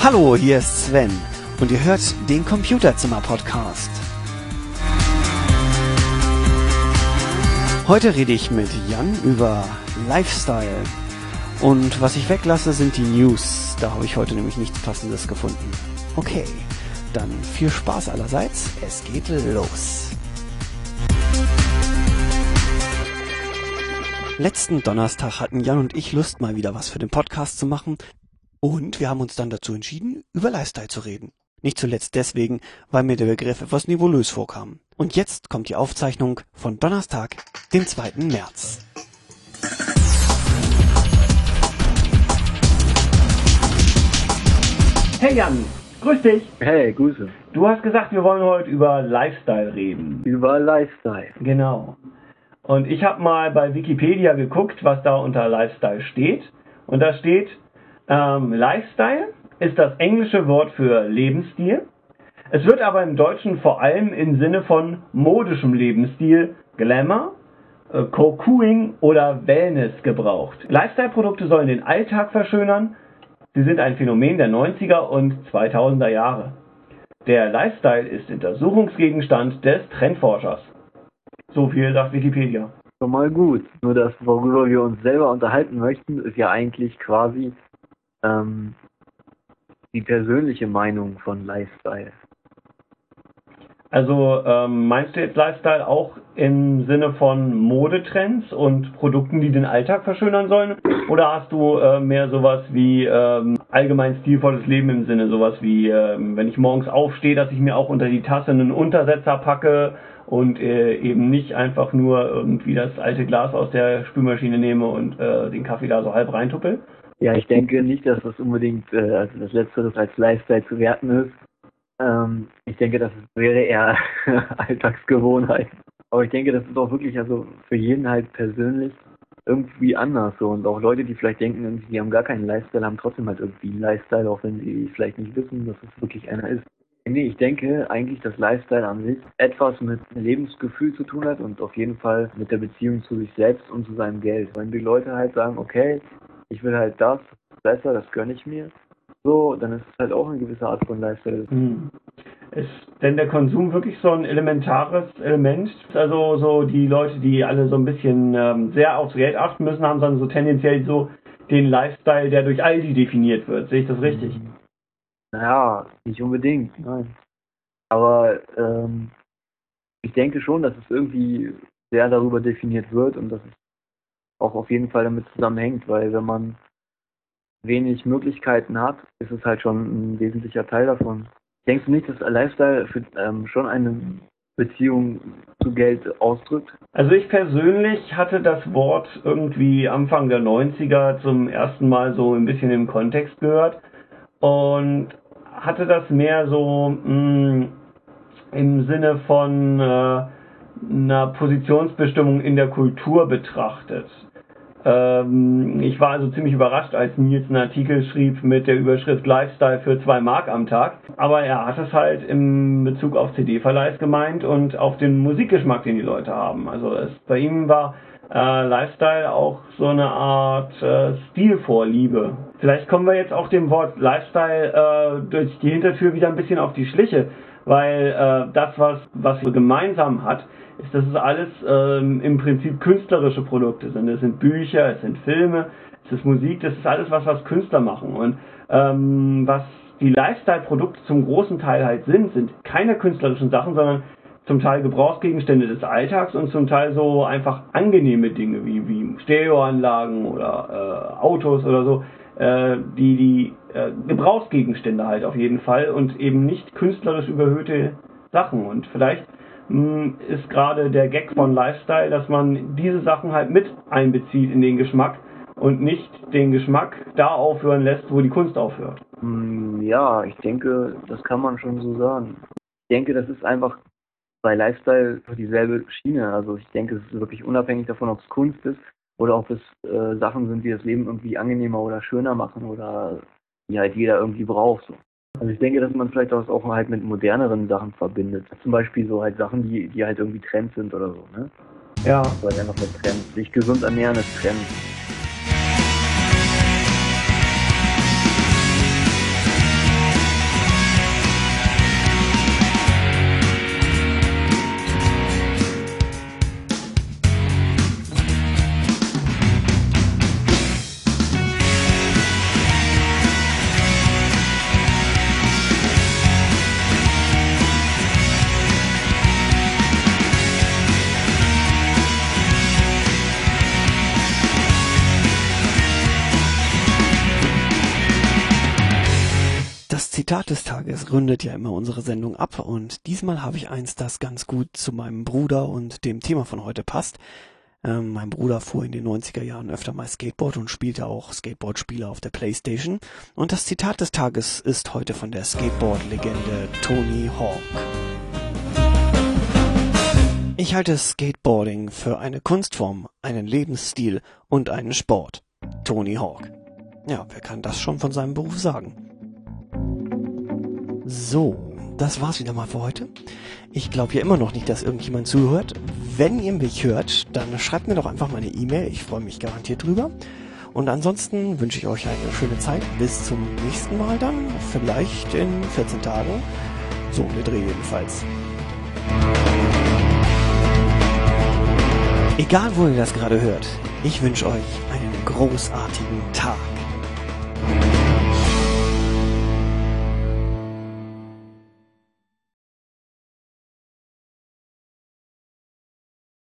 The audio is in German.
Hallo, hier ist Sven und ihr hört den Computerzimmer Podcast. Heute rede ich mit Jan über Lifestyle. Und was ich weglasse, sind die News. Da habe ich heute nämlich nichts Passendes gefunden. Okay, dann viel Spaß allerseits. Es geht los. Letzten Donnerstag hatten Jan und ich Lust, mal wieder was für den Podcast zu machen. Und wir haben uns dann dazu entschieden, über Lifestyle zu reden. Nicht zuletzt deswegen, weil mir der Begriff etwas nebulös vorkam. Und jetzt kommt die Aufzeichnung von Donnerstag, dem 2. März. Hey Jan, grüß dich. Hey, Grüße. Du hast gesagt, wir wollen heute über Lifestyle reden. Über Lifestyle. Genau. Und ich habe mal bei Wikipedia geguckt, was da unter Lifestyle steht. Und da steht, ähm, Lifestyle ist das englische Wort für Lebensstil. Es wird aber im Deutschen vor allem im Sinne von modischem Lebensstil, Glamour, äh, Cocoing oder Wellness gebraucht. Lifestyle-Produkte sollen den Alltag verschönern. Sie sind ein Phänomen der 90er und 2000er Jahre. Der Lifestyle ist Untersuchungsgegenstand des Trendforschers. So viel sagt Wikipedia. Schon mal gut. Nur das, worüber wir uns selber unterhalten möchten, ist ja eigentlich quasi ähm, die persönliche Meinung von Lifestyle. Also ähm, meinst du jetzt Lifestyle auch im Sinne von Modetrends und Produkten, die den Alltag verschönern sollen? Oder hast du äh, mehr sowas wie ähm, allgemein stilvolles Leben im Sinne, sowas wie, ähm, wenn ich morgens aufstehe, dass ich mir auch unter die Tasse einen Untersetzer packe und äh, eben nicht einfach nur irgendwie das alte Glas aus der Spülmaschine nehme und äh, den Kaffee da so halb reintuppel? Ja, ich denke nicht, dass das unbedingt äh, also das Letztere als Lifestyle zu werten ist. Ähm, ich denke, das wäre eher Alltagsgewohnheit. Aber ich denke, das ist auch wirklich also für jeden halt persönlich irgendwie anders so. Und auch Leute, die vielleicht denken, die haben gar keinen Lifestyle, haben trotzdem halt irgendwie einen Lifestyle, auch wenn sie vielleicht nicht wissen, dass es wirklich einer ist. Nee, ich denke eigentlich, dass Lifestyle an sich etwas mit Lebensgefühl zu tun hat und auf jeden Fall mit der Beziehung zu sich selbst und zu seinem Geld. Wenn die Leute halt sagen, okay, ich will halt das besser, das gönne ich mir, so, dann ist es halt auch eine gewisse Art von Lifestyle. Hm. Ist denn der Konsum wirklich so ein elementares Element? Also so die Leute, die alle so ein bisschen ähm, sehr aufs Geld achten müssen, haben dann so tendenziell so den Lifestyle, der durch Aldi definiert wird. Sehe ich das richtig? Hm. Naja, nicht unbedingt, nein. Aber ähm, ich denke schon, dass es irgendwie sehr darüber definiert wird und dass es auch auf jeden Fall damit zusammenhängt, weil wenn man wenig Möglichkeiten hat, ist es halt schon ein wesentlicher Teil davon. Denkst du nicht, dass Lifestyle für, ähm, schon eine Beziehung zu Geld ausdrückt? Also ich persönlich hatte das Wort irgendwie Anfang der 90er zum ersten Mal so ein bisschen im Kontext gehört und hatte das mehr so mh, mm, im Sinne von äh, einer Positionsbestimmung in der Kultur betrachtet. Ähm, ich war also ziemlich überrascht, als Nils einen Artikel schrieb mit der Überschrift Lifestyle für zwei Mark am Tag. Aber er hat es halt im Bezug auf CD-Verleihs gemeint und auf den Musikgeschmack, den die Leute haben. Also es, bei ihm war äh, Lifestyle auch so eine Art äh, Stilvorliebe. Vielleicht kommen wir jetzt auch dem Wort Lifestyle äh, durch die Hintertür wieder ein bisschen auf die Schliche, weil äh, das, was, was gemeinsam hat, ist, dass es alles ähm, im Prinzip künstlerische Produkte sind. Es sind Bücher, es sind Filme, es ist Musik, das ist alles was, was Künstler machen. Und ähm, was die Lifestyle-Produkte zum großen Teil halt sind, sind keine künstlerischen Sachen, sondern zum Teil Gebrauchsgegenstände des Alltags und zum Teil so einfach angenehme Dinge wie, wie Stereoanlagen oder äh, Autos oder so, äh, die die äh, Gebrauchsgegenstände halt auf jeden Fall und eben nicht künstlerisch überhöhte Sachen. Und vielleicht hm, ist gerade der Gag von Lifestyle, dass man diese Sachen halt mit einbezieht in den Geschmack und nicht den Geschmack da aufhören lässt, wo die Kunst aufhört. Hm, ja, ich denke, das kann man schon so sagen. Ich denke, das ist einfach bei Lifestyle dieselbe Schiene. Also ich denke, es ist wirklich unabhängig davon, ob es Kunst ist oder ob es äh, Sachen sind, die das Leben irgendwie angenehmer oder schöner machen oder die halt jeder irgendwie braucht. So. Also ich denke, dass man vielleicht das auch halt mit moderneren Sachen verbindet. Zum Beispiel so halt Sachen, die, die halt irgendwie Trend sind oder so, ne? Ja. Halt einfach mit Trend. Sich gesund ernähren ist Trend. Zitat des Tages rundet ja immer unsere Sendung ab und diesmal habe ich eins, das ganz gut zu meinem Bruder und dem Thema von heute passt. Ähm, mein Bruder fuhr in den 90er Jahren öfter mal Skateboard und spielte auch Skateboard-Spiele auf der Playstation. Und das Zitat des Tages ist heute von der Skateboard-Legende Tony Hawk. Ich halte Skateboarding für eine Kunstform, einen Lebensstil und einen Sport. Tony Hawk. Ja, wer kann das schon von seinem Beruf sagen? So, das war's wieder mal für heute. Ich glaube ja immer noch nicht, dass irgendjemand zuhört. Wenn ihr mich hört, dann schreibt mir doch einfach mal eine E-Mail. Ich freue mich garantiert drüber. Und ansonsten wünsche ich euch eine schöne Zeit. Bis zum nächsten Mal dann. Vielleicht in 14 Tagen. So den Dreh jedenfalls. Egal wo ihr das gerade hört, ich wünsche euch einen großartigen Tag.